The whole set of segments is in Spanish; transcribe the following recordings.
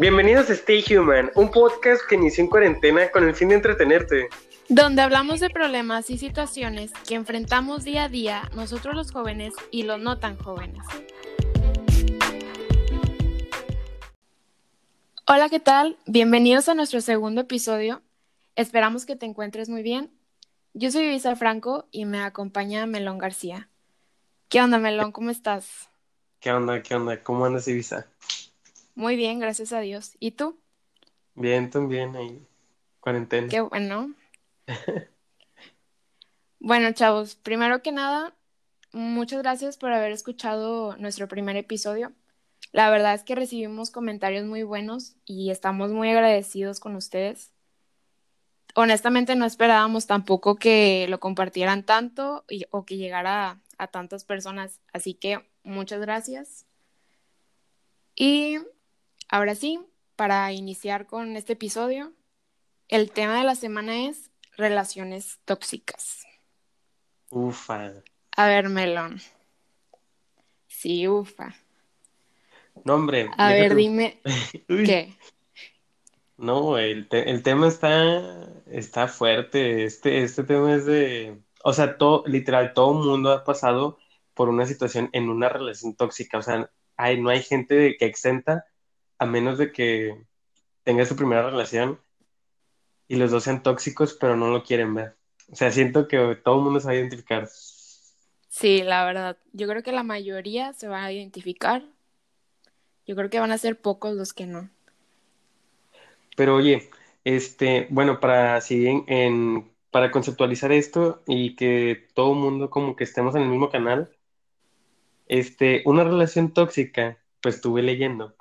Bienvenidos a Stay Human, un podcast que inició en cuarentena con el fin de entretenerte. Donde hablamos de problemas y situaciones que enfrentamos día a día nosotros los jóvenes y los no tan jóvenes. Hola, ¿qué tal? Bienvenidos a nuestro segundo episodio. Esperamos que te encuentres muy bien. Yo soy Isa Franco y me acompaña Melón García. ¿Qué onda, Melón? ¿Cómo estás? ¿Qué onda? ¿Qué onda? ¿Cómo andas, Ibiza? Muy bien, gracias a Dios. ¿Y tú? Bien, también, ahí, cuarentena. Qué bueno. bueno, chavos, primero que nada, muchas gracias por haber escuchado nuestro primer episodio. La verdad es que recibimos comentarios muy buenos y estamos muy agradecidos con ustedes. Honestamente no esperábamos tampoco que lo compartieran tanto o que llegara a tantas personas, así que muchas gracias. Y ahora sí, para iniciar con este episodio, el tema de la semana es relaciones tóxicas. Ufa. A ver, Melón. Sí, ufa. No, hombre. A ver, dime. ¿Qué? No, el, el tema está, está fuerte. Este, este tema es de. O sea, todo, literal, todo mundo ha pasado por una situación en una relación tóxica. O sea, hay, no hay gente que exenta a menos de que tenga su primera relación y los dos sean tóxicos, pero no lo quieren ver. O sea, siento que todo el mundo se va a identificar. Sí, la verdad. Yo creo que la mayoría se va a identificar. Yo creo que van a ser pocos los que no. Pero oye, este, bueno, para así en, para conceptualizar esto y que todo el mundo como que estemos en el mismo canal, este, una relación tóxica, pues estuve leyendo.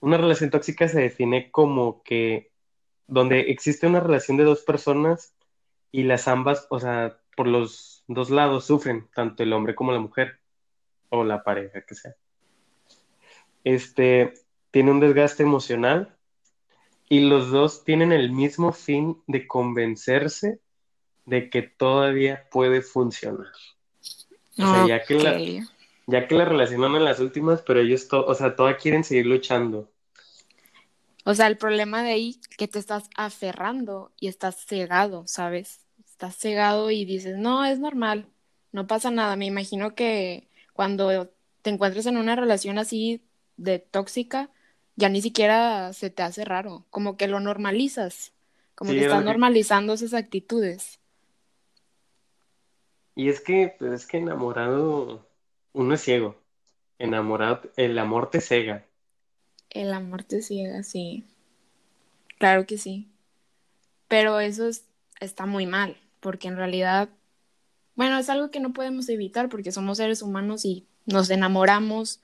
Una relación tóxica se define como que donde existe una relación de dos personas y las ambas, o sea, por los dos lados sufren, tanto el hombre como la mujer o la pareja que sea. Este tiene un desgaste emocional y los dos tienen el mismo fin de convencerse de que todavía puede funcionar. O sea, ya que la, ya que la relacionan en las últimas, pero ellos, o sea, todavía quieren seguir luchando. O sea, el problema de ahí que te estás aferrando y estás cegado, ¿sabes? Estás cegado y dices, no, es normal, no pasa nada. Me imagino que cuando te encuentres en una relación así de tóxica, ya ni siquiera se te hace raro, como que lo normalizas, como que estás normalizando esas actitudes. Y es que, pues es que enamorado, uno es ciego. Enamorado, el amor te cega. El amor te ciega, sí. Claro que sí. Pero eso está muy mal, porque en realidad, bueno, es algo que no podemos evitar porque somos seres humanos y nos enamoramos,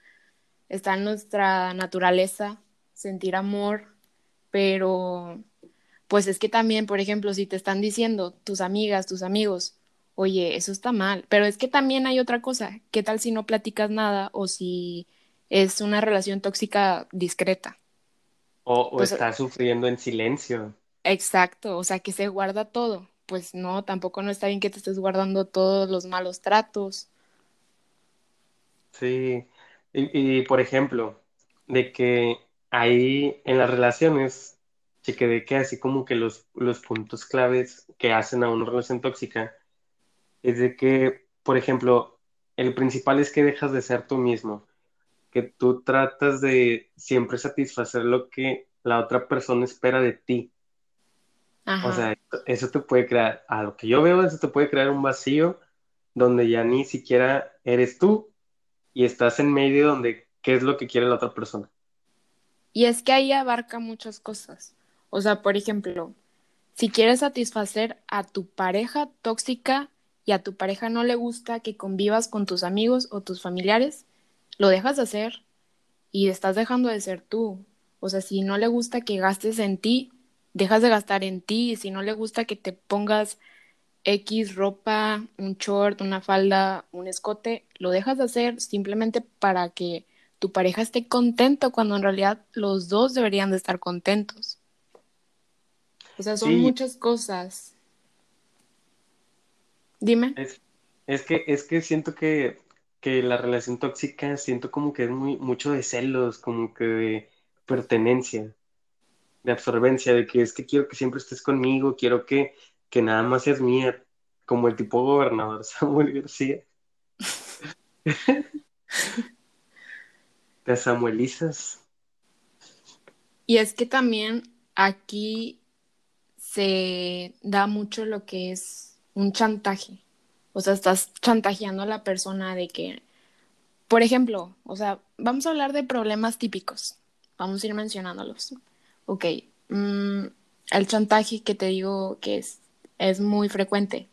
está en nuestra naturaleza sentir amor, pero pues es que también, por ejemplo, si te están diciendo tus amigas, tus amigos, oye, eso está mal, pero es que también hay otra cosa, ¿qué tal si no platicas nada o si es una relación tóxica discreta. O, pues, está sufriendo en silencio. Exacto, o sea, que se guarda todo. Pues no, tampoco no está bien que te estés guardando todos los malos tratos. Sí, y, por ejemplo, de que ahí en las relaciones, que de que así como que los, los puntos claves que hacen a una relación tóxica es de que, por ejemplo, el principal es que dejas de ser tú mismo que tú tratas de siempre satisfacer lo que la otra persona espera de ti. O sea, eso te puede crear, a lo que yo veo, eso te puede crear un vacío donde ya ni siquiera eres tú y estás en medio donde qué es lo que quiere la otra persona. Y es que ahí abarca muchas cosas. O sea, por ejemplo, si quieres satisfacer a tu pareja tóxica y a tu pareja no le gusta que convivas con tus amigos o tus familiares, lo dejas de hacer y estás dejando de ser tú. O sea, si no le gusta que gastes en ti, dejas de gastar en ti. Si no le gusta que te pongas X ropa, un short, una falda, un escote, lo dejas de hacer simplemente para que tu pareja esté contento cuando en realidad los dos deberían de estar contentos. O sea, son muchas cosas. Dime. es, que, es que siento que que la relación tóxica siento como que es muy mucho de celos, como que de pertenencia. de absorbencia, de que es que quiero que siempre estés conmigo, quiero que, que nada más seas mía, como el tipo gobernador Samuel García. Te samuelizas. Y es que también aquí se da mucho lo que es un chantaje. O sea, estás chantajeando a la persona de que, por ejemplo, o sea, vamos a hablar de problemas típicos. Vamos a ir mencionándolos. Ok, mm, el chantaje que te digo que es, es muy frecuente.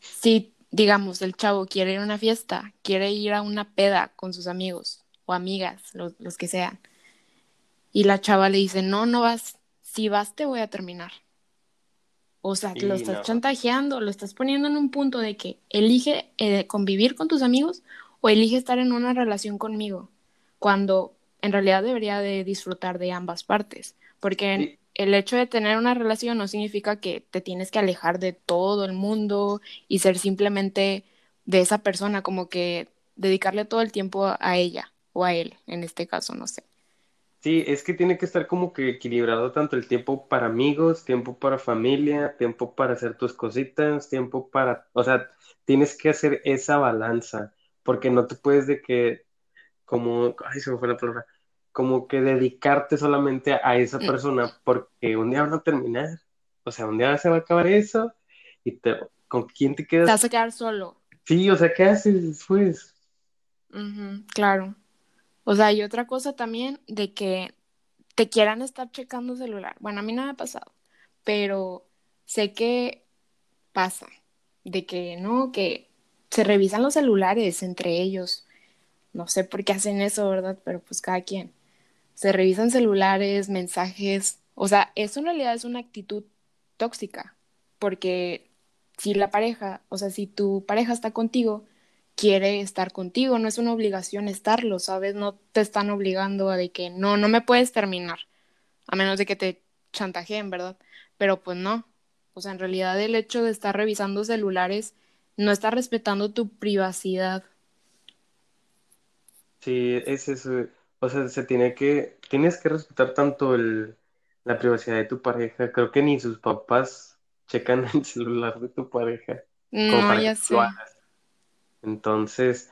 Si, digamos, el chavo quiere ir a una fiesta, quiere ir a una peda con sus amigos o amigas, los, los que sean, y la chava le dice, no, no vas, si vas te voy a terminar. O sea, lo estás chantajeando, lo estás poniendo en un punto de que elige eh, convivir con tus amigos o elige estar en una relación conmigo, cuando en realidad debería de disfrutar de ambas partes, porque el hecho de tener una relación no significa que te tienes que alejar de todo el mundo y ser simplemente de esa persona, como que dedicarle todo el tiempo a ella o a él, en este caso, no sé. Sí, es que tiene que estar como que equilibrado tanto el tiempo para amigos, tiempo para familia, tiempo para hacer tus cositas, tiempo para, o sea, tienes que hacer esa balanza, porque no te puedes de que, como, ay, se me fue la palabra, como que dedicarte solamente a esa mm. persona, porque un día van a terminar, o sea, un día se va a acabar eso, y te, ¿con quién te quedas? Te vas a quedar solo. Sí, o sea, ¿qué haces después? claro. O sea, hay otra cosa también de que te quieran estar checando celular. Bueno, a mí no me ha pasado, pero sé que pasa, de que no, que se revisan los celulares entre ellos. No sé por qué hacen eso, ¿verdad? Pero pues cada quien. Se revisan celulares, mensajes. O sea, eso en realidad es una actitud tóxica, porque si la pareja, o sea, si tu pareja está contigo, quiere estar contigo, no es una obligación estarlo, ¿sabes? No te están obligando a de que no, no me puedes terminar, a menos de que te chantajeen, ¿verdad? Pero pues no, o sea, en realidad el hecho de estar revisando celulares no está respetando tu privacidad. Sí, es eso, o sea, se tiene que, tienes que respetar tanto el, la privacidad de tu pareja, creo que ni sus papás checan el celular de tu pareja. No, ya sé. Entonces,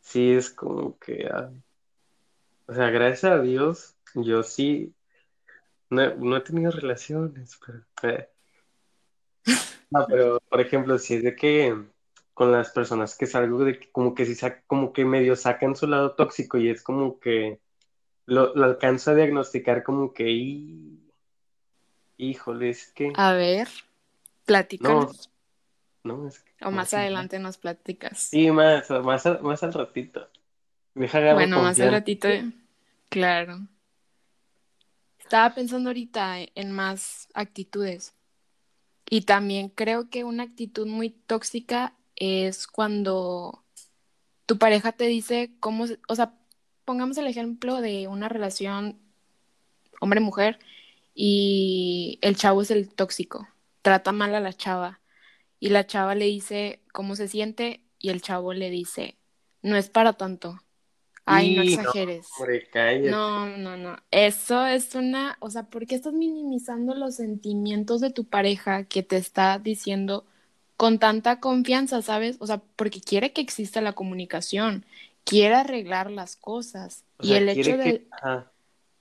sí es como que, o sea, gracias a Dios, yo sí, no, he tenido relaciones, pero, eh. no, pero, por ejemplo, si es de que con las personas que salgo, de que como que sí, como que medio sacan su lado tóxico y es como que lo, lo alcanzo a diagnosticar como que, y, híjole, es que... A ver, platícanos. No, O más adelante nos platicas. Sí, más, más, más al ratito. bueno, más al ratito, claro. Estaba pensando ahorita en más actitudes. Y también creo que una actitud muy tóxica es cuando tu pareja te dice cómo, o sea, pongamos el ejemplo de una relación hombre-mujer y el chavo es el tóxico, trata mal a la chava y la chava le dice cómo se siente y el chavo le dice, no es para tanto. Ay, no exageres. No, no, no, Eso es una, o sea, ¿por qué estás minimizando los sentimientos de tu pareja que te está diciendo con tanta confianza, sabes? O sea, porque quiere que exista la comunicación, quiere arreglar las cosas. y el hecho de...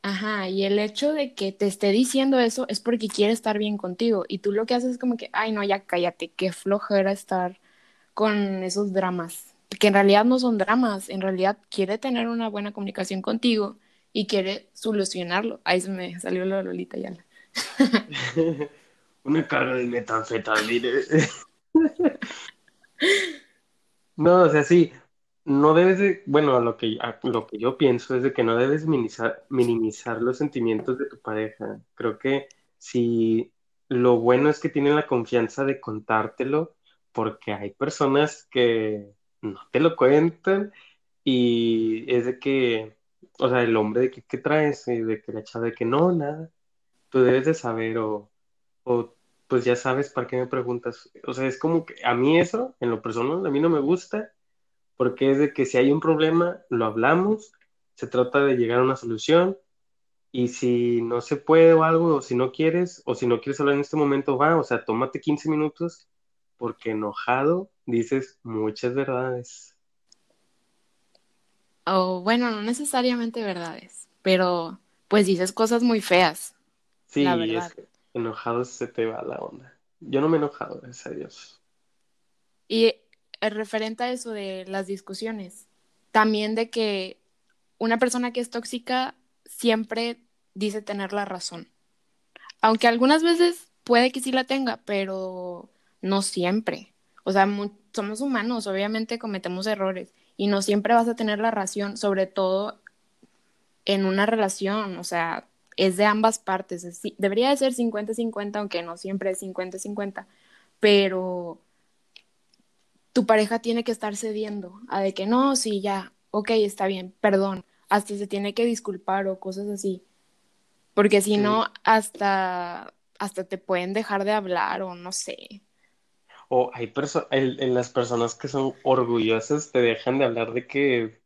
Ajá, y el hecho de que te esté diciendo eso es porque quiere estar bien contigo. Y tú lo que haces es como que, ay, no, ya cállate, qué flojera estar con esos dramas. Que en realidad no son dramas, en realidad quiere tener una buena comunicación contigo y quiere solucionarlo. Ahí se me salió la Lolita ya. una carga de metanfetamina. no, o sea, sí, no debes de, bueno, lo que, lo que yo pienso es de que no debes minimizar, minimizar los sentimientos de tu pareja. Creo que si lo bueno es que tienen la confianza de contártelo, porque hay personas que no te lo cuentan y es de que, o sea, el hombre de que, ¿qué traes? Y de que la chava de que no, nada. Tú debes de saber o, o pues ya sabes para qué me preguntas. O sea, es como que a mí eso, en lo personal, a mí no me gusta porque es de que si hay un problema, lo hablamos, se trata de llegar a una solución Y si no se puede o algo, o si no quieres, o si no quieres hablar en este momento, va, o sea, tómate 15 minutos, porque enojado dices muchas verdades. O bueno, no necesariamente verdades, pero pues dices cosas muy feas. Sí, la es verdad. que enojado se te va la onda. Yo no me he enojado, gracias a Dios. Y referente a eso de las discusiones, también de que una persona que es tóxica siempre dice tener la razón. Aunque algunas veces puede que sí la tenga, pero no siempre. O sea, somos humanos, obviamente cometemos errores y no siempre vas a tener la razón, sobre todo en una relación, o sea, es de ambas partes. es- debería de ser 50-50, aunque no siempre es 50-50, pero tu pareja tiene que estar cediendo a de que no, sí, ya, ok, está bien, perdón, hasta se tiene que disculpar o cosas así, porque si Sí. no, hasta, hasta te pueden dejar de hablar o no sé. O hay perso- el- en las personas que son orgullosas te dejan de hablar de que,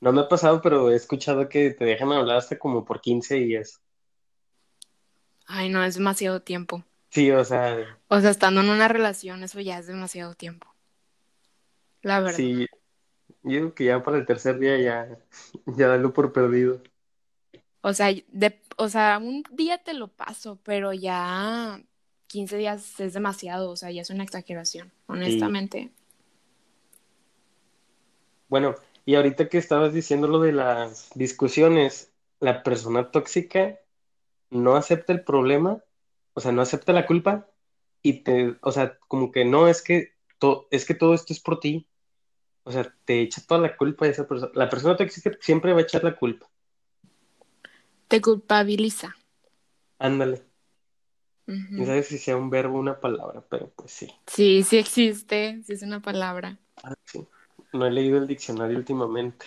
no me ha pasado, pero he escuchado que te dejan hablar hasta como por 15 días. Ay, no, es demasiado tiempo. Sí, o sea, O sea, estando en una relación, eso ya es demasiado tiempo. La verdad. sí, yo digo que ya para el tercer día ya, ya dalo por perdido. O sea, de, o sea, un día te lo paso, pero ya 15 días es demasiado, o sea, ya es una exageración, honestamente. Bueno, y ahorita que estabas diciendo lo de las discusiones, la persona tóxica no acepta el problema, o sea, no acepta la culpa y te, o sea, como que no, es que, es que todo esto es por ti, o sea, te echa toda la culpa de esa persona. La persona tóxica siempre va a echar la culpa. Te culpabiliza. Ándale. No sabes si sea un verbo o una palabra, pero pues sí. Sí, sí existe, sí es una palabra. Ah, sí. No he leído el diccionario últimamente.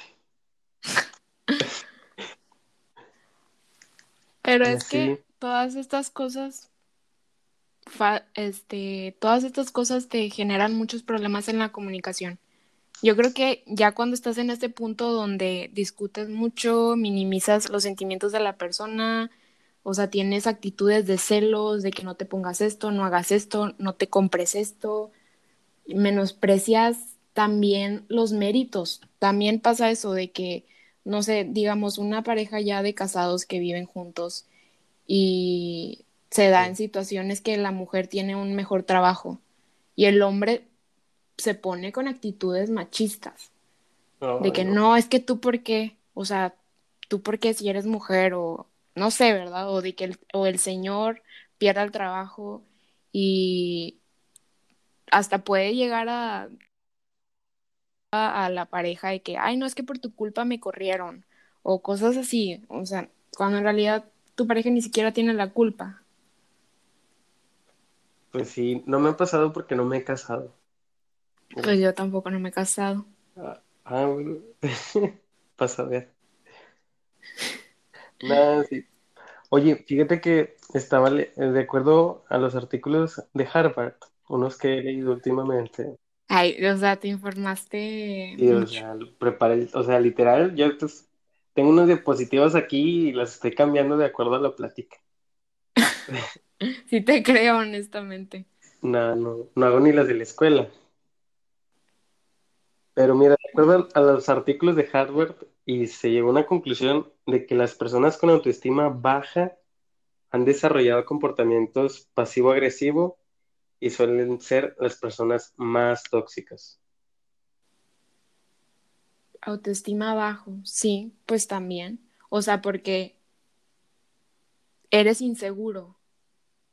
Pero Y es que todas estas cosas, fa- este, todas estas cosas te generan muchos problemas en la comunicación. Yo creo que ya cuando estás en este punto donde discutes mucho, minimizas los sentimientos de la persona, o sea, tienes actitudes de celos, de que no te pongas esto, no hagas esto, no te compres esto, menosprecias también los méritos. También pasa eso de que, no sé, digamos, una pareja ya de casados que viven juntos y se da en situaciones que la mujer tiene un mejor trabajo y el hombre se pone con actitudes machistas, de que no. no, es que tú por qué, o sea, tú por qué si eres mujer o no sé, ¿verdad? O de que el, o el señor pierda el trabajo y hasta puede llegar a, a, a la pareja de que, ay, no, es que por tu culpa me corrieron o cosas así, o sea, cuando en realidad tu pareja ni siquiera tiene la culpa. Pues sí, no me ha pasado porque no me he casado. Pues yo tampoco no me he casado. Ah, ah, bueno. Pasa a ver. Nada, sí. Oye, fíjate que estaba de acuerdo a los artículos de Harvard, unos que he leído últimamente, Ay, o sea, te informaste y o sea, preparé, o sea, literal, yo pues, tengo unas diapositivas aquí y las estoy cambiando de acuerdo a la plática. Sí te creo, honestamente. No, no, no hago ni las de la escuela. Pero mira, de acuerdo a los artículos de Harvard, y se llegó a una conclusión de que las personas con autoestima baja han desarrollado comportamientos pasivo-agresivo y suelen ser las personas más tóxicas. Autoestima bajo, sí, pues también. O sea, porque eres inseguro.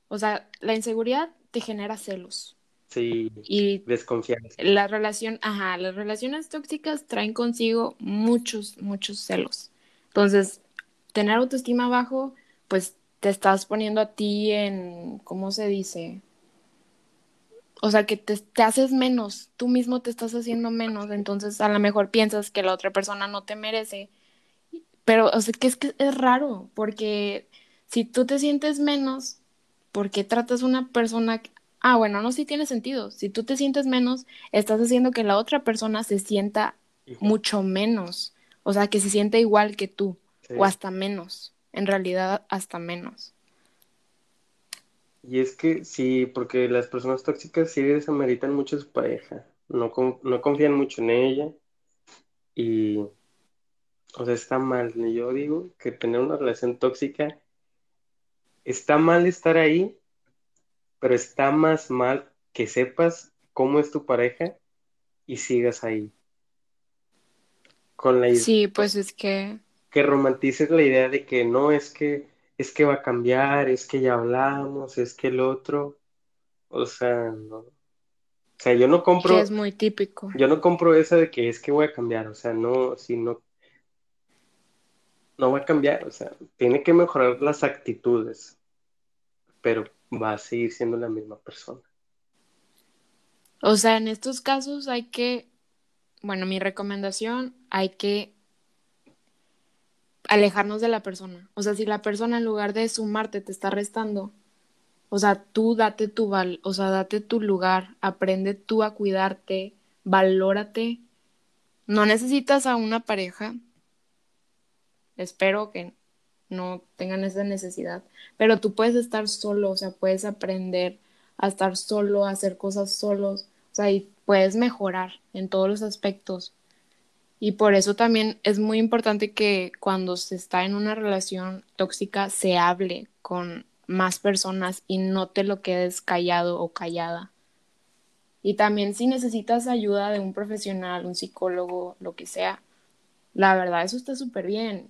O sea, la inseguridad te genera celos. Sí, Y desconfianza. la relación, ajá, las relaciones tóxicas traen consigo muchos, muchos celos. Entonces, tener autoestima bajo, pues te estás poniendo a ti en, ¿cómo se dice? O sea, que te, te haces menos, tú mismo te estás haciendo menos, entonces a lo mejor piensas que la otra persona no te merece, pero o sea, que es que es raro, porque si tú te sientes menos, ¿por qué tratas a una persona? que- Ah, bueno, no, sí tiene sentido. Si tú te sientes menos, estás haciendo que la otra persona se sienta mucho menos, o sea, que se sienta igual que tú, sí. o hasta menos. en realidad hasta menos. Y es que sí, porque las personas tóxicas sí desameritan mucho a su pareja, no, no confían mucho en ella y, o sea, está mal. Yo digo que tener una relación tóxica está mal estar ahí, pero está más mal que sepas cómo es tu pareja y sigas ahí. Con la Sí, pues es que que romantices la idea de que no es que es que va a cambiar, es que ya hablamos, es que el otro, o sea, no. O sea, yo no compro. es muy típico. Yo no compro esa de que es que voy a cambiar, o sea, no, si no. No va a cambiar, o sea, tiene que mejorar las actitudes, pero va a seguir siendo la misma persona. O sea, en estos casos hay que, bueno, mi recomendación, hay que alejarnos de la persona. O sea, si la persona en lugar de sumarte te está restando, o sea, tú date tu val, o sea, date tu lugar, aprende tú a cuidarte, valórate. No necesitas a una pareja. Espero que no tengan esa necesidad, pero tú puedes estar solo, o sea, puedes aprender a estar solo, a hacer cosas solos, o sea, y puedes mejorar en todos los aspectos. Y por eso también es muy importante que cuando se está en una relación tóxica se hable con más personas y no te lo quedes callado o callada. Y también si necesitas ayuda de un profesional, un psicólogo, lo que sea, la verdad eso está súper bien.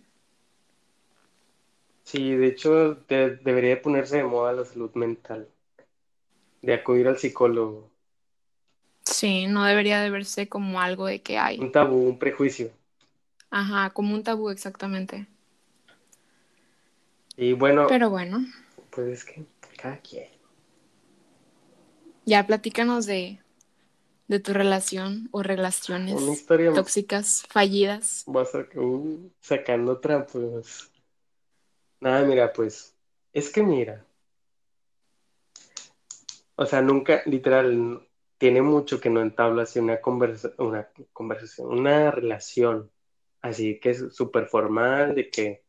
Sí, de hecho debería ponerse de moda la salud mental, de acudir al psicólogo. Sí, no debería de verse como algo de que hay. Un tabú, un prejuicio. Ajá, como un tabú exactamente. Y bueno. Pero bueno. Pues es que cada quien. Ya platícanos de, de tu relación o relaciones tóxicas, fallidas. Vas a, uh, sacando otra, pues. Nada, mira, pues. Es que mira. O sea, nunca, literal, tiene mucho que no entabla así una, conversa una conversación, una relación, así que es súper formal, de que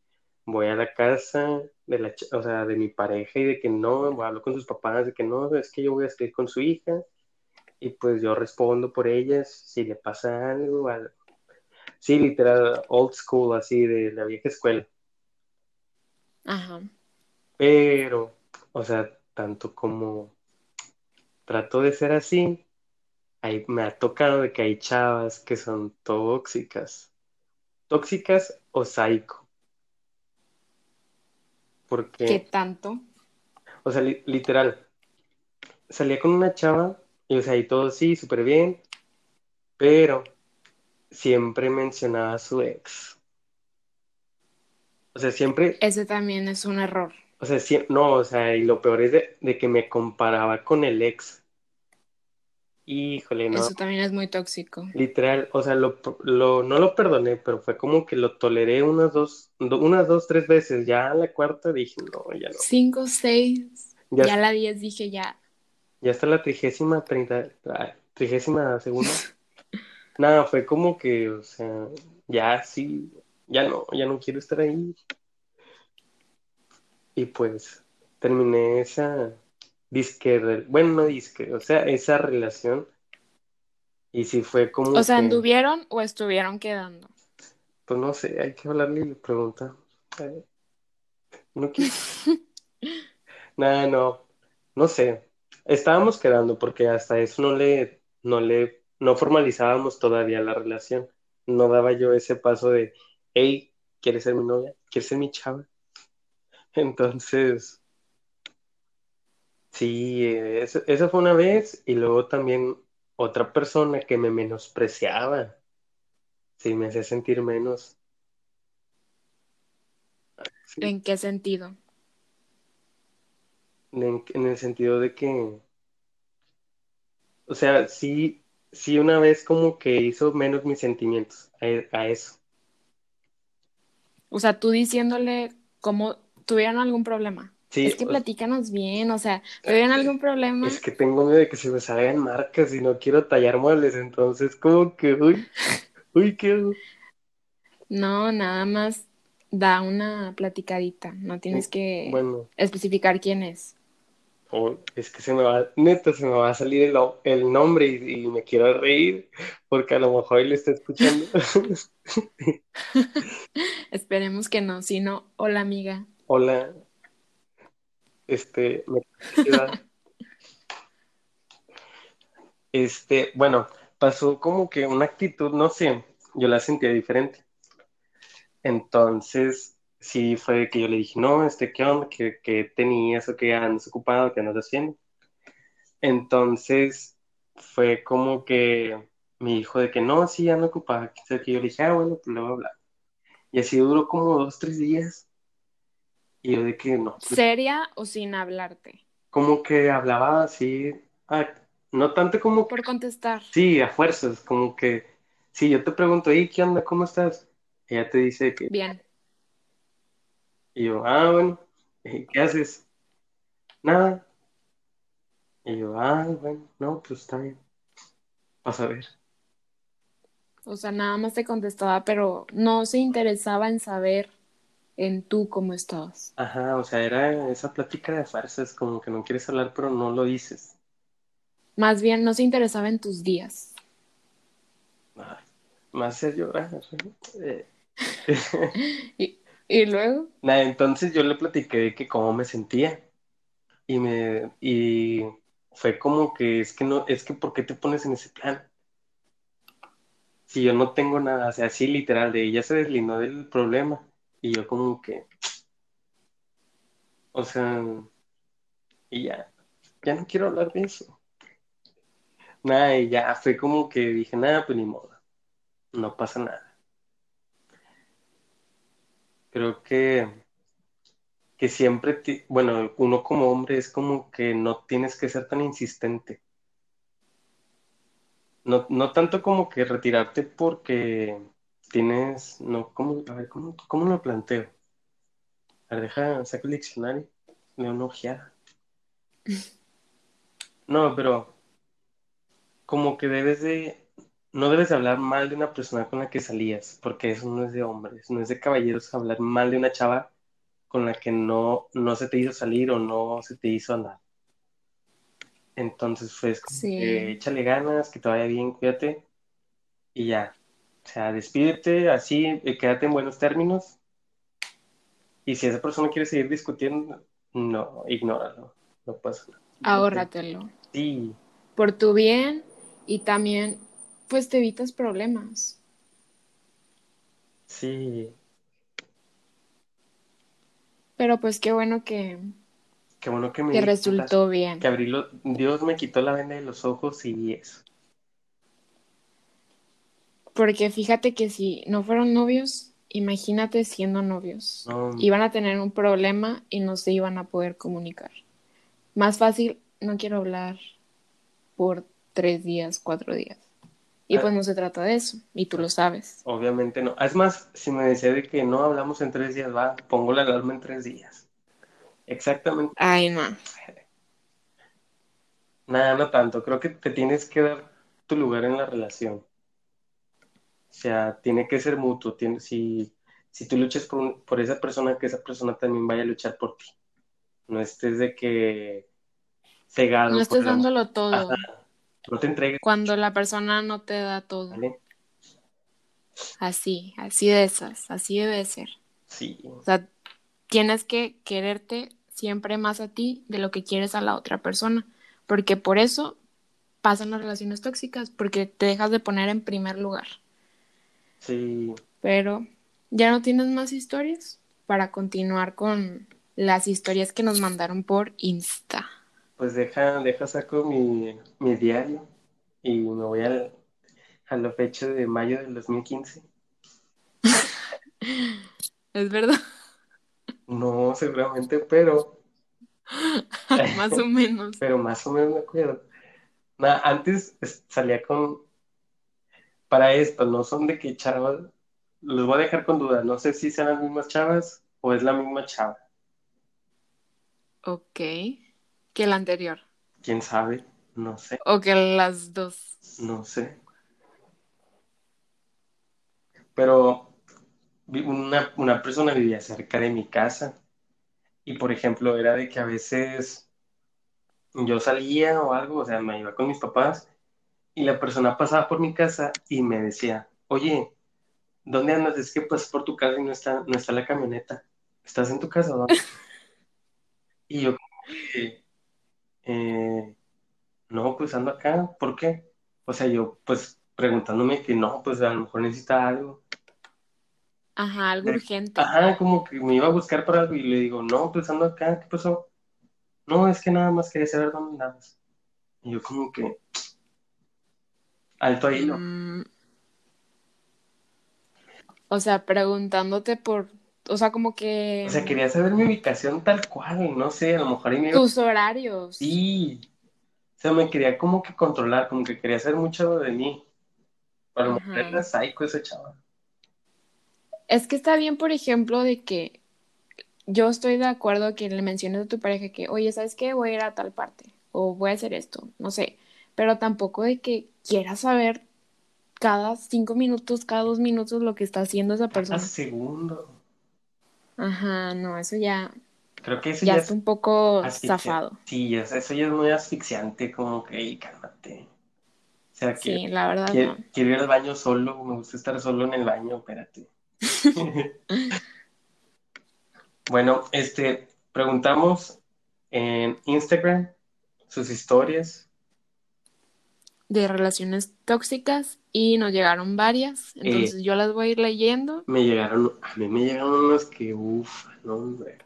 voy a la casa de la, o sea, de mi pareja y de que no, voy a hablar con sus papás, de que no, es que yo voy a estar con su hija y pues yo respondo por ellas si le pasa algo, algo. Sí, literal, old school, así de la vieja escuela. Ajá. Pero, o sea, tanto como trato de ser así, ahí me ha tocado de que hay chavas que son tóxicas. Tóxicas o psycho. Porque. ¿Qué tanto? O sea, literal. Salía con una chava y, o sea, y todo sí, súper bien. Pero siempre mencionaba a su ex. Sea, siempre. Ese también es un error. O sea, no, o sea, y lo peor es de que me comparaba con el ex. Híjole, no. Eso también es muy tóxico. Literal, o sea, lo, lo, no lo perdoné, pero fue como que lo toleré unas dos, unas dos, tres veces. Ya a la cuarta dije, no, ya no. Cinco, seis, ya, la diez dije ya. Ya está la trigésima, treinta, trigésima segunda. Nada, fue como que, o sea, ya sí, ya no, ya no quiero estar ahí. Y pues terminé esa, disque, bueno, no disque, o sea, esa relación. Y si fue como. O sea, ¿anduvieron o estuvieron quedando? Pues no sé, hay que hablarle y le preguntar. No quiero. Nada, no. No sé. Estábamos quedando porque hasta eso no le, no le, no formalizábamos todavía la relación. No daba yo ese paso de, hey, ¿quieres ser mi novia? ¿Quieres ser mi chava? Entonces, Sí, eso, fue una vez y luego también otra persona que me menospreciaba. Sí, me hacía sentir menos. ¿En qué sentido? En, el sentido de que, o sea, sí, sí una vez como que hizo menos mis sentimientos a, a eso. O sea, tú diciéndole cómo tuvieran algún problema es que platícanos bien, o sea, ¿tuvieron algún problema? Es que tengo miedo de que se me salgan marcas y no quiero tallar muebles, entonces como que, uy, uy, ¿qué No, nada más da una platicadita, no tienes que Bueno, especificar quién es. Es que se me va, neta, se me va a salir el, nombre y, y me quiero reír porque a lo mejor él está escuchando. Esperemos que no, si no, hola amiga. Hola, este, me Este, bueno, pasó como que una actitud, no sé, yo la sentía diferente. Entonces, sí fue que yo le dije, no, este, ¿qué onda? ¿Qué, qué tenías o qué andas ocupado? ¿Qué andas haciendo? Entonces, fue como que me dijo de que no, sí, ando ocupado. Que yo le dije, ah, bueno, pues luego hablar. Y así duró como dos, tres días. Y yo de que no, pues, ¿Seria o sin hablarte? como que hablaba así, ah, no tanto como Por contestar. Sí, a fuerzas, como que si yo te pregunto, ¿y qué onda? ¿Cómo estás? Ella te dice que, Bien. Y yo, ah, bueno, ¿y ¿qué haces? Nada. Y yo, ah, bueno, no, pues está bien. Vas a ver. O sea, nada más te contestaba, pero no se interesaba en saber en tú cómo estabas. Ajá, o sea, era esa plática de farsas, como que no quieres hablar, pero no lo dices. Más bien, no se interesaba en tus días. Ay, me hace llorar. Eh. Y, y luego, Nada, entonces yo le platiqué de que cómo me sentía. Y me, y fue como que es que no, es que ¿por qué te pones en ese plan? Si yo no tengo nada, o sea, así literal, de ella se deslindó del problema. Y yo como que, o sea, y ya, ya no quiero hablar de eso. Nada, y ya fue como que dije, nada, pues ni modo, no pasa nada. Creo que, que siempre, bueno, uno como hombre es como que no tienes que ser tan insistente. No, no tanto como que retirarte porque tienes, no, ¿cómo, a ver, ¿cómo, cómo lo planteo? A ver, deja, saco el diccionario, de una ojeada. No, pero como que debes de, no debes de hablar mal de una persona con la que salías, porque eso no es de hombres, no es de caballeros hablar mal de una chava con la que no, no se te hizo salir o no se te hizo andar. Entonces, pues, Sí. que échale ganas, que te vaya bien, cuídate y ya. O sea, despídete así, eh, quédate en buenos términos. Y si esa persona quiere seguir discutiendo, no, ignóralo, no pasa nada. ahórratelo. Sí, Por tu bien y también, pues te evitas problemas. sí, Pero pues qué bueno que, qué bueno que me que resultó bien. que abrí Dios me quitó la venda de los ojos y eso. Porque fíjate que si no fueron novios, imagínate siendo novios. No, Iban a tener un problema y no se iban a poder comunicar. Más fácil, no quiero hablar por tres días, cuatro días. Y Ah. pues no se trata de eso, y tú lo sabes. obviamente no. Es más, si me decía de que no hablamos en tres días, va, pongo la alarma en tres días. Exactamente. Ay, no. Nada, no tanto. Creo que te tienes que dar tu lugar en la relación. O sea, tiene que ser mutuo. Tiene- si, si tú luchas por, un- por esa persona, que esa persona también vaya a luchar por ti. No estés de que cegado No estés dándolo todo No te entregues, cuando la persona no te da todo. ¿vale? Así, así de esas, así debe ser. Sí, O sea, tienes que quererte siempre más a ti de lo que quieres a la otra persona, porque por eso pasan las relaciones tóxicas, porque te dejas de poner en primer lugar. sí. Pero, ¿ya no tienes más historias? Para continuar con las historias que nos mandaron por Insta. Pues deja, deja saco mi, mi diario y me voy al, a la fecha de mayo del 2015. Es verdad, No, seguramente, pero, más o menos. pero más o menos me acuerdo. Nada, antes es- salía con, para esto, no son de que chavas, los voy a dejar con duda, no sé si sean las mismas chavas o es la misma chava, Ok. Que el anterior. quién sabe, no sé, O que las dos. no sé. Pero una, una persona vivía cerca de mi casa y, por ejemplo, era de que a veces yo salía o algo, o sea, me iba con mis papás y la persona pasaba por mi casa y me decía, oye, ¿dónde andas? Es que pasé por tu casa y no está, no está la camioneta. ¿Estás en tu casa o dónde? Y yo como que, eh, no, pues ando acá, ¿por qué? O sea, yo pues preguntándome que no, pues a lo mejor necesita algo. Ajá, algo De- urgente. Ajá, como que me iba a buscar para algo y le digo, no, pues ando acá, ¿qué pasó? No, es que nada más quería saber dónde andabas. Y yo como que, alto ahí, ¿no? Mm, o sea, preguntándote por, o sea, como que O sea, quería saber mi ubicación tal cual, no sé, a lo mejor ahí me tus horarios. Sí, o sea, me quería como que controlar, como que quería hacer mucho de mí. A lo mejor era psycho esa chava. Es que está bien, por ejemplo, de que yo estoy de acuerdo que le menciones a tu pareja que, oye, ¿sabes qué? Voy a ir a tal parte o voy a hacer esto, no sé, pero tampoco de que quieras saber cada cinco minutos, cada dos minutos lo que está haciendo esa persona. segundo. Ajá, no, eso ya, Creo que eso ya es un poco zafado. Sí, es- eso ya es muy asfixiante, como que, "Ey, cálmate. O sea, que Sí, la verdad no. quiero ir al baño solo, me gusta estar solo en el baño, espérate. Bueno, este, preguntamos en Instagram sus historias. De relaciones tóxicas y nos llegaron varias, Eh, entonces yo las voy a ir leyendo. me llegaron, a mí me llegaron unas que, uff, no, hombre.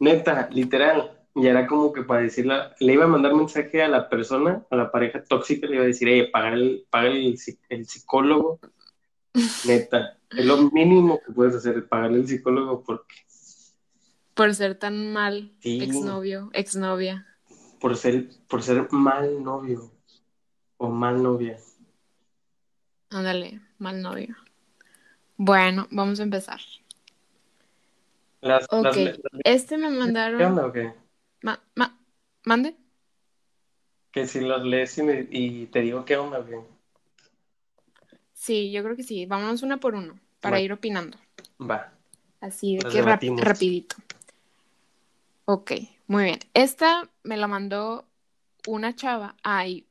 Neta, literal, y era como que para decirle, le iba a mandar mensaje a la persona, a la pareja tóxica, le iba a decir, hey, paga el, paga el, el psicólogo. Neta, es lo mínimo que puedes hacer, pagarle el psicólogo porque Por ser tan mal Sí. exnovio, exnovia. por ser, por ser mal novio o mal novia. Ándale, mal novio. Bueno, vamos a empezar. Las, Ok, las- este me ¿qué mandaron. onda o qué? ma- ma- ¿Mande? Que si los lees y, me- y te digo qué onda o qué. Sí, yo creo que sí. Vámonos una por uno para Va. ir opinando. Va, Así de que rap- rapidito. Ok, muy bien. Esta me la mandó una chava. Ay,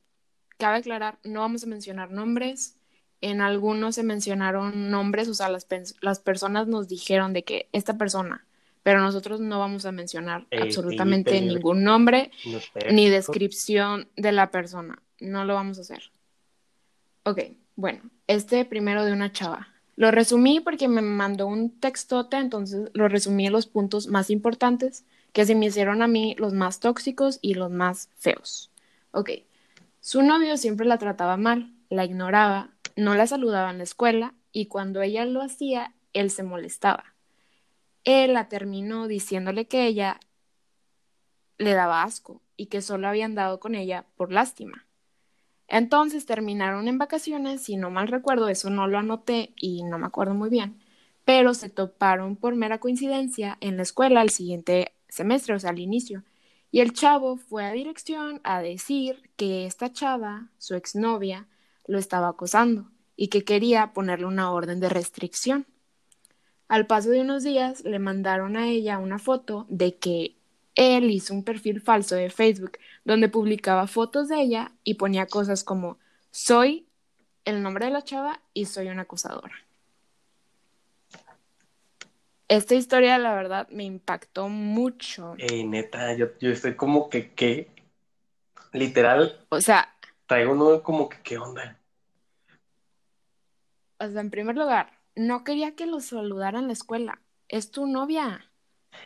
cabe aclarar, no vamos a mencionar nombres. En algunos se mencionaron nombres, o sea, las, las personas nos dijeron de que esta persona, pero nosotros no vamos a mencionar Eh, absolutamente ningún nombre no ni descripción de la persona. No lo vamos a hacer. Ok, bueno, este primero de una chava. Lo resumí porque me mandó un textote, entonces lo resumí en los puntos más importantes que se me hicieron a mí los más tóxicos y los más feos. Ok, su novio siempre la trataba mal, la ignoraba, no la saludaba en la escuela y cuando ella lo hacía, él se molestaba. Él la terminó diciéndole que ella le daba asco y que solo había andado con ella por lástima. Entonces terminaron en vacaciones, si no mal recuerdo, eso no lo anoté y no me acuerdo muy bien, pero se toparon por mera coincidencia en la escuela al siguiente semestre, o sea, al inicio. Y el chavo fue a dirección a decir que esta chava, su exnovia, lo estaba acosando y que quería ponerle una orden de restricción. Al paso de unos días le mandaron a ella una foto de que él hizo un perfil falso de Facebook donde publicaba fotos de ella y ponía cosas como soy el nombre de la chava y soy una acosadora. Esta historia, la verdad, me impactó mucho. Ey, neta, yo, yo estoy como que, que, literal, O sea, traigo uno como que, ¿qué onda? o sea, en primer lugar, no quería que lo saludara en la escuela. Es tu novia.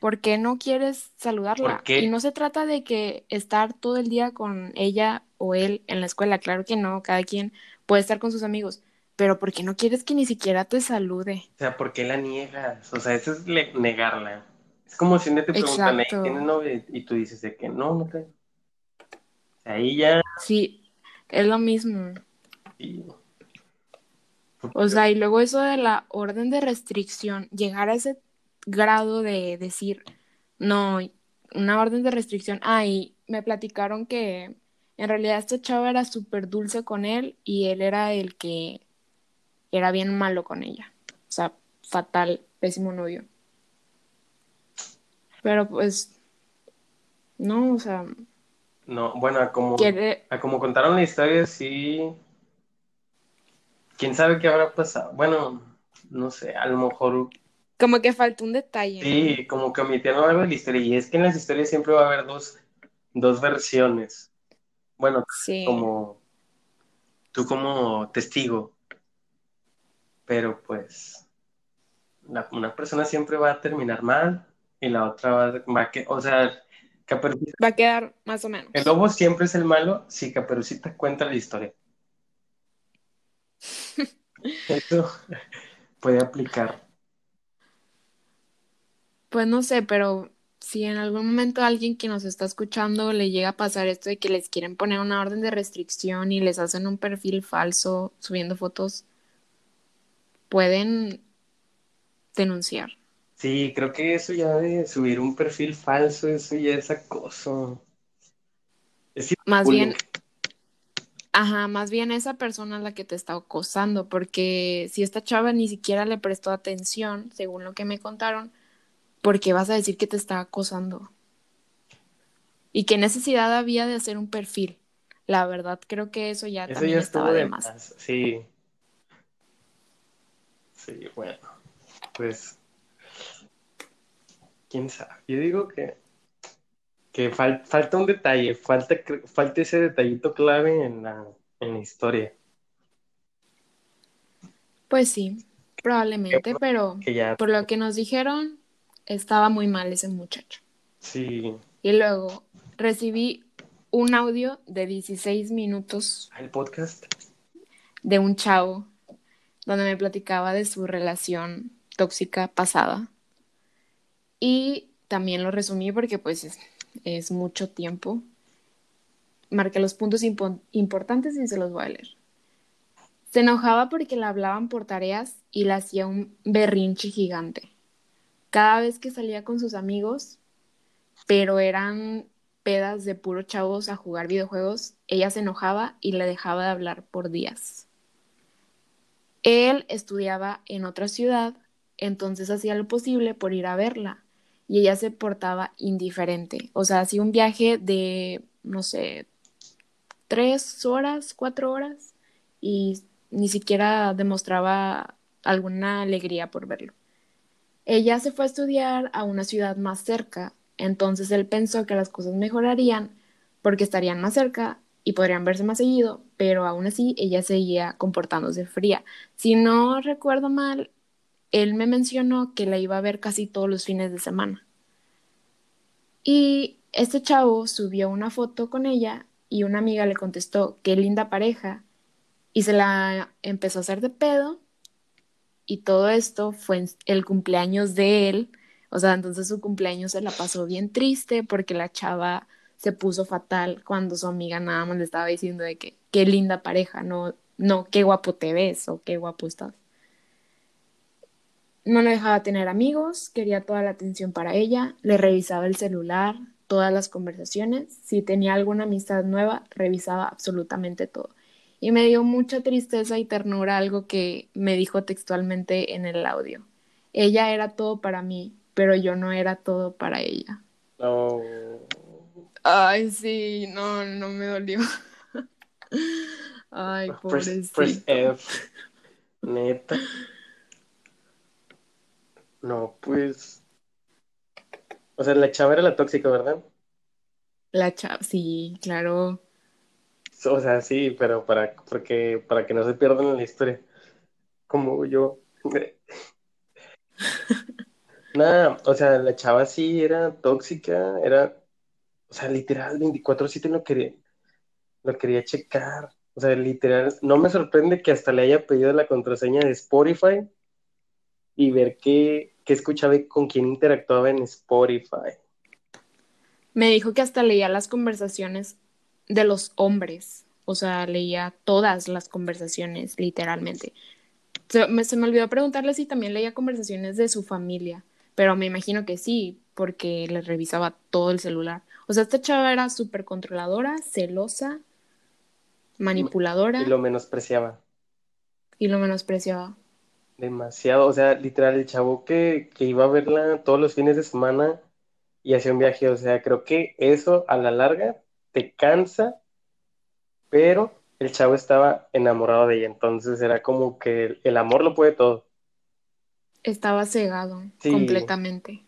¿Por qué no quieres saludarla? ¿Por qué? Y no se trata de que estar todo el día con ella o él en la escuela. Claro que no, cada quien puede estar con sus amigos. Pero ¿por qué no quieres que ni siquiera te salude? O sea, ¿por qué la niegas? O sea, eso es negarla. Es como si día te preguntan, "Ey, Exacto. ¿tienes novia? Y tú dices de que no, no tengo. O sea, ahí ya... Sí, es lo mismo. O sea, y luego eso de la orden de restricción, llegar a ese grado de decir, no, una orden de restricción. Ah, y me platicaron que en realidad esta chava era súper dulce con él y él era el que era bien malo con ella. O sea, fatal, pésimo novio. Pero pues, no, o sea, No, bueno, a como, quiere, a como contaron la historia, sí. ¿Quién sabe qué habrá pasado? Bueno, no sé, a lo mejor como que faltó un detalle, ¿no? sí, como que omitieron algo de la historia. Y es que en las historias siempre va a haber dos, dos versiones. Bueno, Sí, como tú como testigo, pero pues la- una persona siempre va a terminar mal y la otra va, va a que, o sea, Caperucita, va a quedar más o menos. el lobo siempre es el malo si Caperucita cuenta la historia. Eso puede aplicar. Pues no sé, pero si en algún momento alguien que nos está escuchando le llega a pasar esto de que les quieren poner una orden de restricción y les hacen un perfil falso subiendo fotos, pueden denunciar. Sí, creo que eso ya de subir un perfil falso, eso ya es acoso. Es Más bien, ajá, más bien esa persona es la que te está acosando, porque si esta chava ni siquiera le prestó atención, según lo que me contaron, ¿por qué vas a decir que te está acosando? ¿Y qué necesidad había de hacer un perfil? La verdad, creo que eso ya Eso también ya estaba de de más. más. Sí. Sí, bueno. Pues, quién sabe. Yo digo que, que fal- falta un detalle, falta, falta ese detallito clave en la, en la historia. Pues sí, probablemente, pero Que ya, por lo que nos dijeron, estaba muy mal ese muchacho. sí. Y luego recibí un audio de 16 minutos El podcast. de un chavo donde me platicaba de su relación tóxica pasada. Y también lo resumí porque pues es, mucho tiempo. Marqué los puntos impo- importantes y se los voy a leer. Se enojaba porque le hablaban por tareas y le hacía un berrinche gigante. Cada vez que salía con sus amigos, pero eran pedas de puro chavos a jugar videojuegos, ella se enojaba y le dejaba de hablar por días. Él estudiaba en otra ciudad, entonces hacía lo posible por ir a verla y ella se portaba indiferente. O sea, hacía un viaje de, no sé, tres horas, cuatro horas y ni siquiera demostraba alguna alegría por verlo. Ella se fue a estudiar a una ciudad más cerca, entonces él pensó que las cosas mejorarían porque estarían más cerca y podrían verse más seguido, pero aún así ella seguía comportándose fría. Si no recuerdo mal, él me mencionó que la iba a ver casi todos los fines de semana. Y este chavo subió una foto con ella y una amiga le contestó, qué linda pareja, y se la empezó a hacer de pedo y todo esto fue el cumpleaños de él, o sea, entonces su cumpleaños se la pasó bien triste porque la chava se puso fatal cuando su amiga nada más le estaba diciendo de que qué linda pareja, no, no, qué guapo te ves o qué guapo estás. No le dejaba tener amigos, quería toda la atención para ella, le revisaba el celular, todas las conversaciones, si tenía alguna amistad nueva, revisaba absolutamente todo. Y me dio mucha tristeza y ternura algo que me dijo textualmente en el audio. Ella era todo para mí, pero yo no era todo para ella. Ay, sí, no, no me dolió. Ay, Press, press pobrecito. F. Neta. No, pues. O sea, la chava era la tóxica, ¿verdad? La chava, sí, claro. O sea, sí, pero para, porque, para que no se pierdan en la historia. Como yo. Nada, o sea, la chava sí era tóxica, era, o sea, literal, 24/7 lo quería, lo quería checar. O sea, literal, no me sorprende que hasta le haya pedido la contraseña de Spotify y ver qué, qué escuchaba y con quién interactuaba en Spotify. Me dijo que hasta leía las conversaciones de los hombres. O sea, leía todas las conversaciones, literalmente. Se me, se me olvidó preguntarle si también leía conversaciones de su familia, pero me imagino que sí, porque le revisaba todo el celular. O sea, esta chava era súper controladora, celosa, manipuladora Y lo menospreciaba. y lo menospreciaba. Demasiado, o sea, literal, el chavo que, que iba a verla todos los fines de semana y hacía un viaje, o sea, creo que eso a la larga te cansa, pero el chavo estaba enamorado de ella, entonces era como que el, el amor lo puede todo. Estaba cegado Sí. completamente.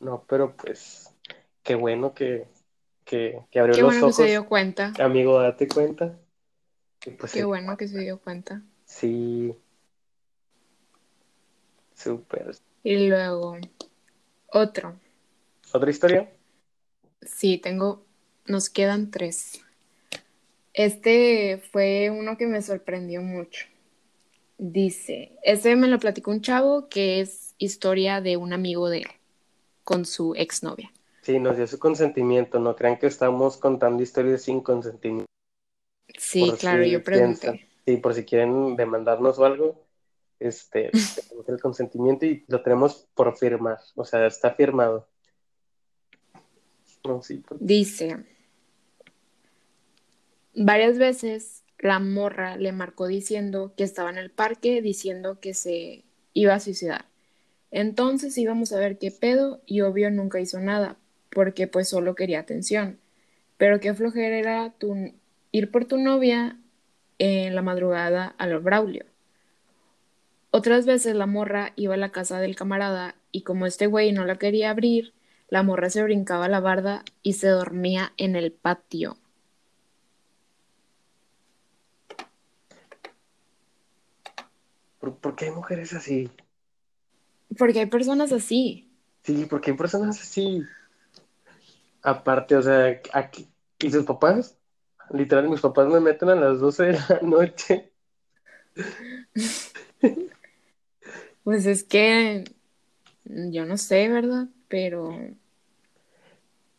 No, pero pues, qué bueno que, que, que abrió Qué los bueno que se dio cuenta. Amigo, date cuenta. Y pues Qué sí, bueno que se dio cuenta. sí, súper. Y luego, otro. ¿Otra historia? Sí, tengo, nos quedan tres. Este fue uno que me sorprendió mucho. Dice, este me lo platicó un chavo que es historia de un amigo de él con su exnovia. Sí, nos dio su consentimiento, no crean que estamos contando historias sin consentimiento. Sí, por claro, si yo pregunté. piensan. Sí, por si quieren demandarnos o algo, este, tenemos el consentimiento y lo tenemos por firmar, o sea, está firmado. No, sí, por- Dice, varias veces la morra le marcó diciendo que estaba en el parque, diciendo que se iba a suicidar. Entonces íbamos a ver qué pedo y obvio nunca hizo nada, porque pues solo quería atención. Pero qué flojera era ir por tu novia en la madrugada al Braulio. Otras veces la morra iba a la casa del camarada y como este güey no la quería abrir, la morra se brincaba la barda y se dormía en el patio. ¿Por, por qué hay mujeres así? Porque hay personas así. Sí, porque hay personas así. Aparte, o sea, aquí, ¿y sus papás? Literal, mis papás me meten a las 12 de la noche. Pues es que yo no sé, ¿verdad? Pero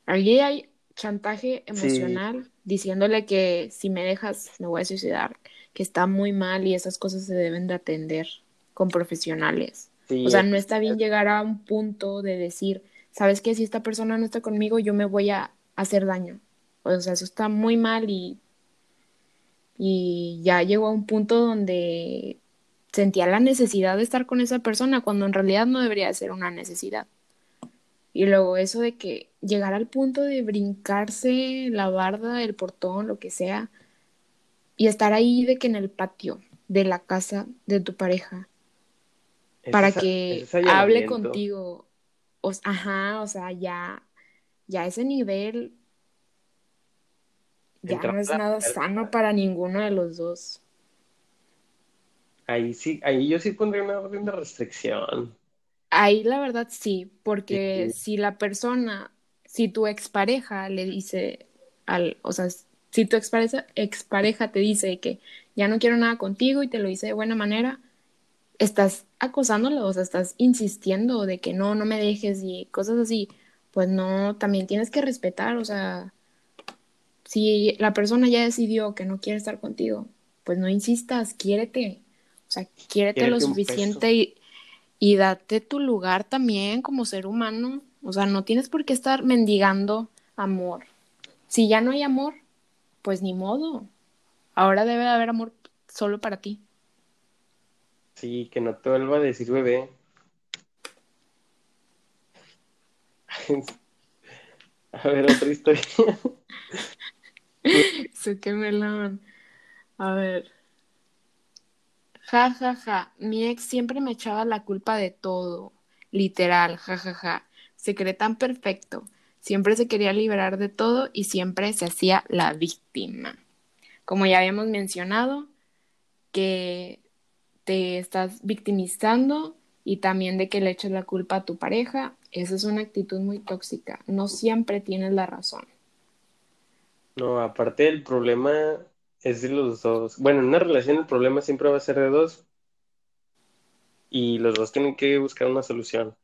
ahí hay chantaje emocional diciéndole que si me dejas me voy a suicidar, que está muy mal y esas cosas se deben de atender con profesionales. Sí, O sea, no está bien llegar a un punto de decir, ¿sabes qué? Si esta persona no está conmigo, yo me voy a hacer daño. O sea, eso está muy mal y, y ya llegó a un punto donde sentía la necesidad de estar con esa persona cuando en realidad no debería de ser una necesidad. Y luego eso de que llegar al punto de brincarse la barda, el portón, lo que sea, y estar ahí de que en el patio de la casa de tu pareja para que hable contigo. O, ajá, o sea, ya, ya ese nivel ya no es nada sano para ninguno de los dos. Ahí sí, ahí yo sí pondría una orden de restricción. Ahí la verdad sí, porque Sí. si la persona, si tu expareja le dice al, o sea, si tu expareja, expareja te dice que ya no quiero nada contigo y te lo dice de buena manera, estás acosándolo, o sea, estás insistiendo de que no, no me dejes y cosas así, pues no, también tienes que respetar, o sea, si la persona ya decidió que no quiere estar contigo, pues no insistas, quiérete, o sea, quiérete lo Quiérete suficiente y, y date tu lugar también como ser humano, o sea, no tienes por qué estar mendigando amor. Si ya no hay amor, pues ni modo, ahora debe de haber amor solo para ti. Sí, que no te vuelva a decir bebé. A ver, otra historia. Sé que melón. A ver. Ja, ja, ja. Mi ex siempre me echaba la culpa de todo. Literal, ja, ja, ja. Se cree tan perfecto. Siempre se quería liberar de todo y siempre se hacía la víctima. Como ya habíamos mencionado, que te estás victimizando y también de que le eches la culpa a tu pareja. Esa es una actitud muy tóxica. No siempre tienes la razón. No, aparte el problema es de los dos. Bueno, en una relación el problema siempre va a ser de dos y los dos tienen que buscar una solución.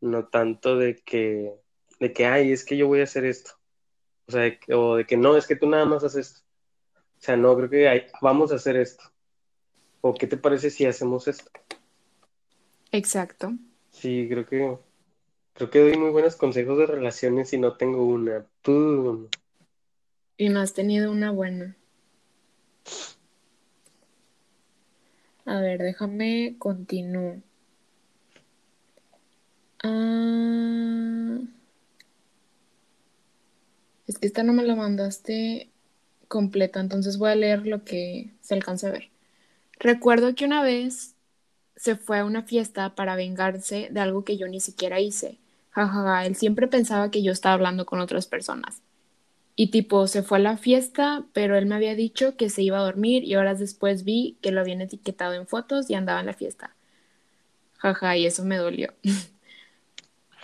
No tanto de que, de que, ay, es que yo voy a hacer esto. O sea, de o de que no, es que tú nada más haces esto. O sea, no, creo que vamos a hacer esto. ¿O qué te parece si hacemos esto? Exacto. Sí, creo que, creo que doy muy buenos consejos de relaciones y no tengo una. Tú, Y no has tenido una buena. A ver, déjame continuar. Ah, es que esta no me la mandaste completa, entonces voy a leer lo que se alcanza a ver. Recuerdo que una vez se fue a una fiesta para vengarse de algo que yo ni siquiera hice. Jajaja, él siempre pensaba que yo estaba hablando con otras personas. Y tipo, se fue a la fiesta, pero él me había dicho que se iba a dormir y horas después vi que lo habían etiquetado en fotos y andaba en la fiesta. Jaja, y eso me dolió.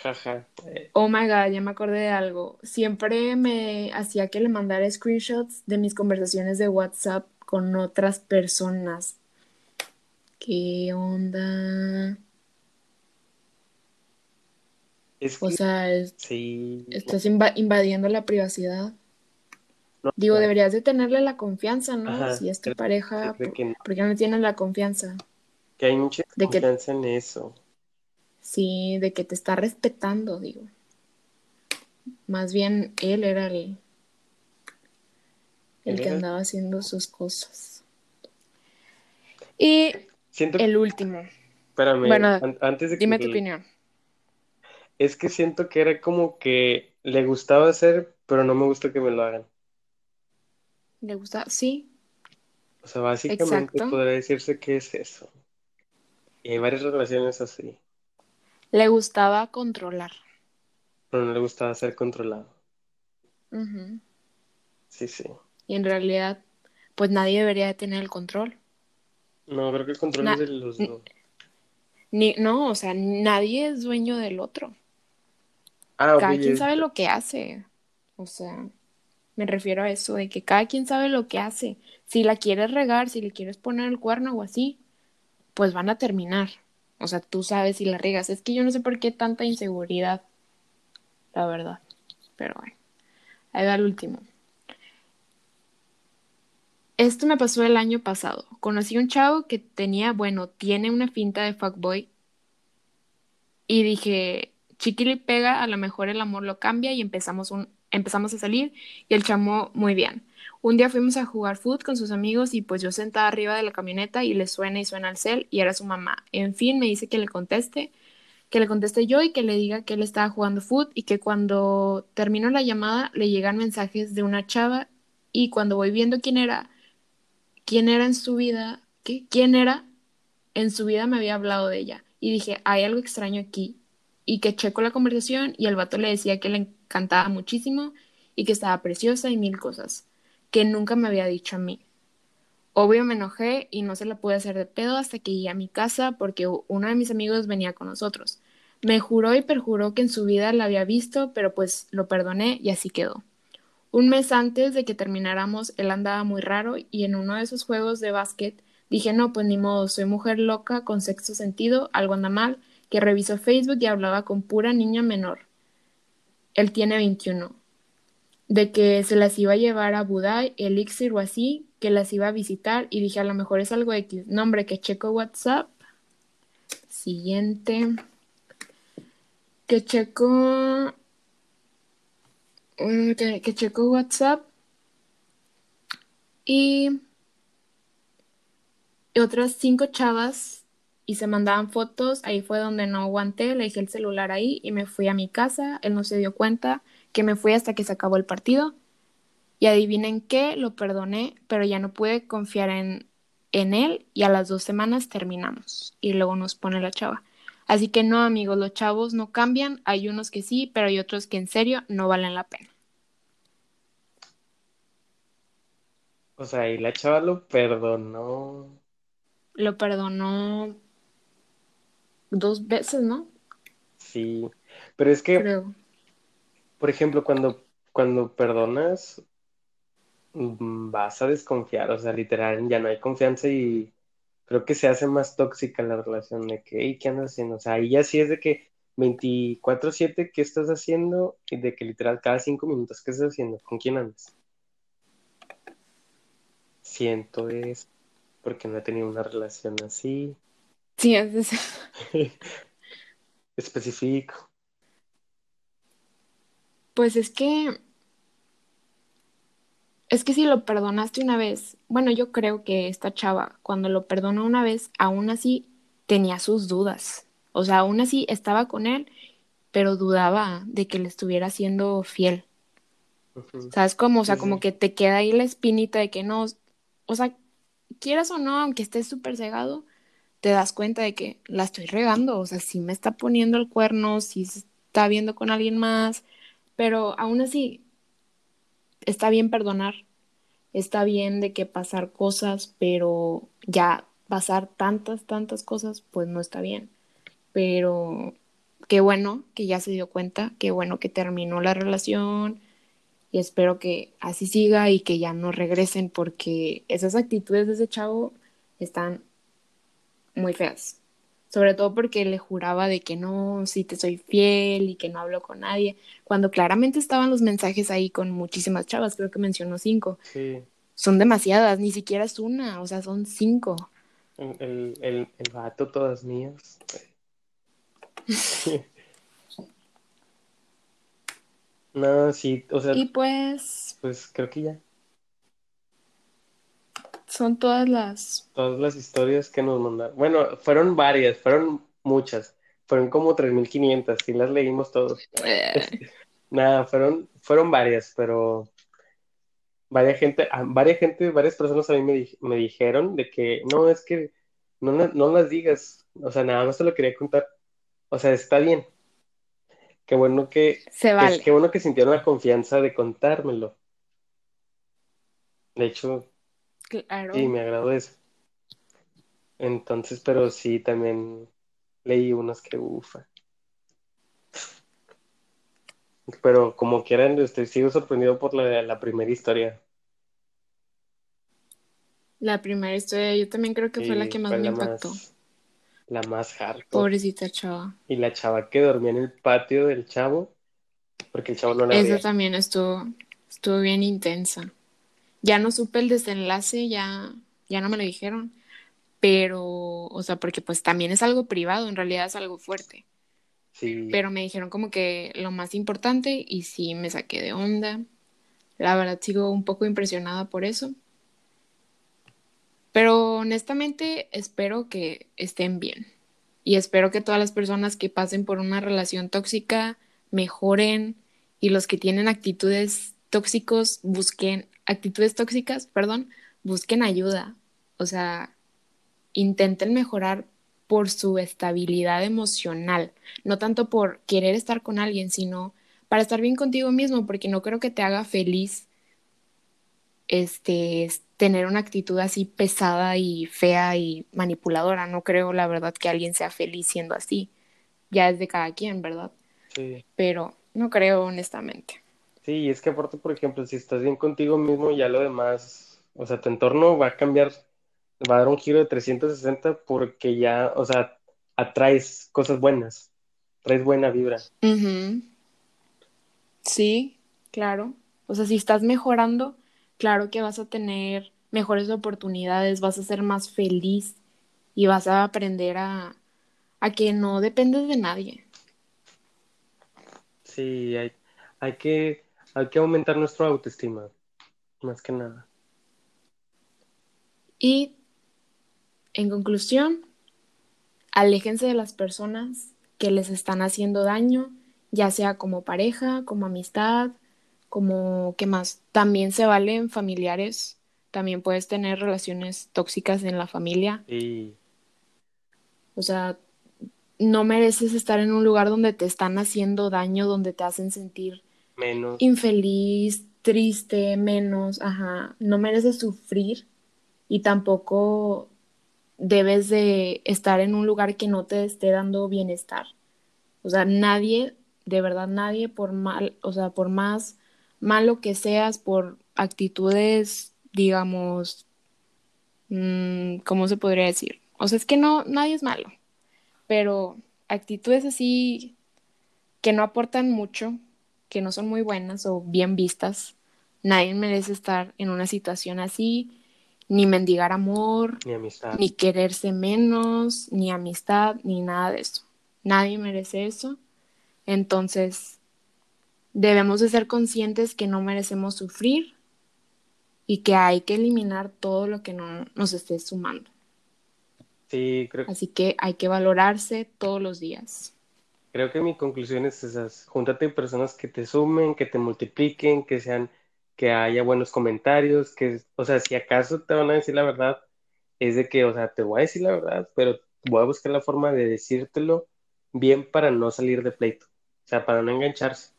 Jaja. Oh my god, ya me acordé de algo. Siempre me hacía que le mandara screenshots de mis conversaciones de WhatsApp con otras personas. ¿Qué onda? Es O sea, es- sí. estás inva- invadiendo la privacidad. no, Digo, no, deberías de tenerle la confianza, ¿no? Ajá, Si es tu pareja, ¿por, que no. por qué no tienes la confianza? Que hay mucha De que- confianza en eso. Sí, de que te está respetando, digo. Más bien él era el, el que andaba haciendo sus cosas. Y Siento el último, espérame, bueno, an- antes de que dime tu opinión. Es que siento que era como que le gustaba hacer, pero no me gusta que me lo hagan. ¿Le gusta? Sí, O sea, básicamente Exacto. podría decirse que es eso. Y hay varias relaciones así, le gustaba controlar. pero no le gustaba ser controlado. Ujú. Sí, sí. Y en realidad, pues nadie debería de tener el control. No, creo que el control Na- es de los dos. Ni, no, o sea, nadie es dueño del otro. Ah, Cada quien sabe lo que hace. O sea, me refiero a eso, de que cada quien sabe lo que hace. Si la quieres regar, si le quieres poner el cuerno o así, pues van a terminar. O sea, tú sabes si la regas. Es que yo no sé por qué tanta inseguridad, la verdad. Pero bueno, ahí va el último. Esto me pasó el año pasado. Conocí un chavo que tenía, bueno, tiene una finta de fuckboy y dije, chiquili pega, a lo mejor el amor lo cambia y empezamos, un, empezamos a salir y el chamo muy bien. Un día fuimos a jugar foot con sus amigos y pues yo sentada arriba de la camioneta y le suena y suena el cel y era su mamá. En fin, me dice que le conteste, que le conteste yo y que le diga que él estaba jugando foot y que cuando termino la llamada le llegan mensajes de una chava y cuando voy viendo quién era, quién era en su vida, ¿qué? ¿Quién era? En su vida me había hablado de ella y dije, hay algo extraño aquí y que checo la conversación y el vato le decía que le encantaba muchísimo y que estaba preciosa y mil cosas que nunca me había dicho a mí. Obvio me enojé y no se la pude hacer de pedo hasta que llegué a mi casa porque uno de mis amigos venía con nosotros. Me juró y perjuró que en su vida la había visto, pero pues lo perdoné y así quedó. Un mes antes de que termináramos, él andaba muy raro y en uno de esos juegos de básquet dije, no, pues ni modo, soy mujer loca con sexto sentido, algo anda mal, que revisó Facebook y hablaba con pura niña menor. Él tiene 21 de que se las iba a llevar a Budai, Elixir o así, que las iba a visitar y dije a lo mejor es algo X. Nombre que checo WhatsApp. Siguiente. Que checo. Mm, Que, checo WhatsApp. Y, y otras cinco chavas y se mandaban fotos. Ahí fue donde no aguanté. Le dejé el celular ahí y me fui a mi casa. Él no se dio cuenta que me fui hasta que se acabó el partido. Y adivinen qué, lo perdoné, pero ya no pude confiar en, en él y a las dos semanas terminamos. Y luego nos pone la chava. Así que no, amigos, los chavos no cambian. Hay unos que sí, pero hay otros que en serio no valen la pena. O sea, y la chava lo perdonó. Lo perdonó dos veces, ¿no? Sí. Pero es que, Creo. por ejemplo, cuando, cuando perdonas, mm, vas a desconfiar. O sea, literal, ya no hay confianza y creo que se hace más tóxica la relación de que, "Ey, ¿qué andas haciendo? O sea, ahí ya sí es de que 24/7, ¿qué estás haciendo? Y de que literal cada cinco minutos, ¿qué estás haciendo? ¿Con quién andas? Siento es porque no he tenido una relación así Sí, es, es- específico. Pues es que es que si lo perdonaste una vez, bueno, yo creo que esta chava, cuando lo perdonó una vez, aún así tenía sus dudas. O sea, aún así estaba con él, pero dudaba de que le estuviera siendo fiel. ¿Sabes cómo? O sea, como que te queda ahí la espinita de que no, o sea, quieras o no, aunque estés súper cegado, te das cuenta de que la estoy regando, o sea, si me está poniendo el cuerno, si está viendo con alguien más, pero aún así está bien perdonar, está bien de que pasar cosas, pero ya pasar tantas, tantas cosas, pues no está bien. Pero qué bueno que ya se dio cuenta, qué bueno que terminó la relación y espero que así siga y que ya no regresen porque esas actitudes de ese chavo están muy feas. Sobre todo porque le juraba de que no, si te soy fiel y que no hablo con nadie, cuando claramente estaban los mensajes ahí con muchísimas chavas, creo que mencionó cinco. Sí. Son demasiadas, ni siquiera es una, o sea, son cinco. El, el, el vato, todas mías. no, sí, o sea. Y pues. Pues creo que ya. Son todas las... Todas las historias que nos mandaron. Bueno, fueron varias, fueron muchas. Fueron como 3.500, sí las leímos todos. Eh. Nada, fueron, fueron varias, pero varias gente, ah, varias gente, varias personas a mí me, me dijeron de que no, es que no, no las digas. O sea, nada más te lo quería contar. O sea, está bien. Qué bueno que, Se vale. qué bueno que sintieron la confianza de contármelo. De hecho, Claro. Sí, me agradó eso. Entonces, pero sí, también leí unos que ufa. Pero como quieran, estoy, sigo sorprendido por la, la primera historia. La primera historia, yo también creo que fue la que más me impactó. la más hardcore. Pobrecita chava. Y la chava que dormía en el patio del chavo, porque el chavo no la Esa también estuvo, estuvo bien intensa. Ya no supe el desenlace, ya, ya no me lo dijeron, pero, o sea, porque pues también es algo privado, en realidad es algo fuerte. Sí. Pero me dijeron como que lo más importante y sí me saqué de onda. La verdad sigo un poco impresionada por eso. Pero honestamente espero que estén bien. Y espero que todas las personas que pasen por una relación tóxica mejoren y los que tienen actitudes tóxicos busquen actitudes tóxicas, perdón, busquen ayuda. O sea, intenten mejorar por su estabilidad emocional, no tanto por querer estar con alguien, sino para estar bien contigo mismo, porque no creo que te haga feliz este tener una actitud así pesada y fea y manipuladora. No creo la verdad que alguien sea feliz siendo así. Ya es de cada quien, ¿verdad? Sí. Pero no creo honestamente. Sí, es que aparte, por ejemplo, si estás bien contigo mismo, ya lo demás, o sea, tu entorno va a cambiar, va a dar un giro de 360 porque ya, o sea, atraes cosas buenas, traes buena vibra. Sí, claro. O sea, si estás mejorando, claro que vas a tener mejores oportunidades, vas a ser más feliz y vas a aprender a, a que no dependes de nadie. Sí, hay, hay que hay que aumentar nuestra autoestima, más que nada. Y, en conclusión, aléjense de las personas que les están haciendo daño, ya sea como pareja, como amistad, como, ¿qué más? También se valen familiares, también puedes tener relaciones tóxicas en la familia. Sí. O sea, no mereces estar en un lugar donde te están haciendo daño, donde te hacen sentir menos. Infeliz, triste, menos, ajá. No mereces sufrir y tampoco debes de estar en un lugar que no te esté dando bienestar. O sea, nadie, de verdad nadie, por mal, o sea, por más malo que seas, por actitudes, digamos, mmm, ¿cómo se podría decir? O sea, es que no, nadie es malo, pero actitudes así que no aportan mucho, que no son muy buenas o bien vistas. Nadie merece estar en una situación así, ni mendigar amor, ni amistad, ni quererse menos, ni amistad, ni nada de eso. Nadie merece eso. Entonces, debemos de ser conscientes que no merecemos sufrir y que hay que eliminar todo lo que no nos esté sumando. Sí, creo, Así que hay que valorarse todos los días. Creo que mi conclusión es esas. Júntate personas que te sumen, que te multipliquen, que sean, que haya buenos comentarios, que, o sea, si acaso te van a decir la verdad, es de que, o sea, te voy a decir la verdad, pero voy a buscar la forma de decírtelo bien para no salir de pleito, o sea, para no engancharse.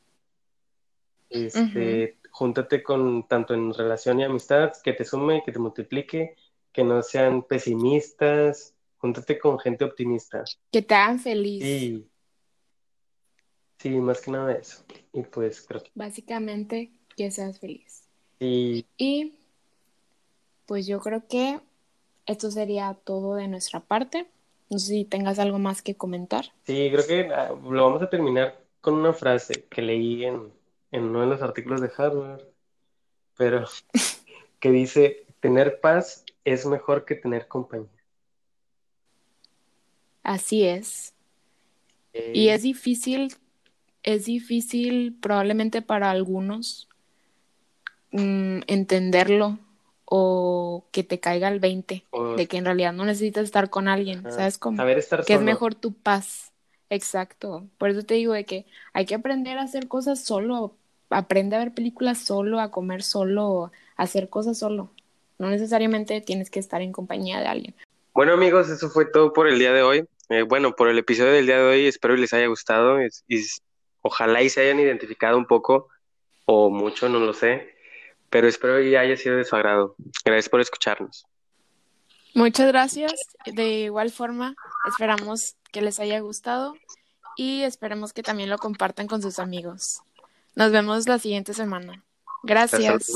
Este, júntate con tanto en relación y amistad, que te sume, que te multiplique, que no sean pesimistas, júntate con gente optimista. Que te hagan feliz. Sí, sí, más que nada eso. Y pues creo que Básicamente, que seas feliz. sí, Y pues yo creo que esto sería todo de nuestra parte. No sé si tengas algo más que comentar. sí, creo que ah, lo vamos a terminar con una frase que leí en, en uno de los artículos de Harvard, pero que dice, tener paz es mejor que tener compañía. Así es. Y Eh, es difícil, es difícil probablemente para algunos mm, entenderlo o que te caiga el 20 o de que en realidad no necesitas estar con alguien, ¿sabes cómo? saber estar Que es mejor tu paz. Exacto. Por eso te digo de que hay que aprender a hacer cosas solo. Aprende a ver películas solo, a comer solo, a hacer cosas solo. No necesariamente tienes que estar en compañía de alguien. Bueno amigos, eso fue todo por el día de hoy. Eh, bueno, por el episodio del día de hoy, espero les haya gustado y, ojalá y se hayan identificado un poco o mucho, no lo sé, pero espero y haya sido de su agrado. Gracias por escucharnos. Muchas gracias. De igual forma, esperamos que les haya gustado y esperemos que también lo compartan con sus amigos. Nos vemos la siguiente semana. Gracias.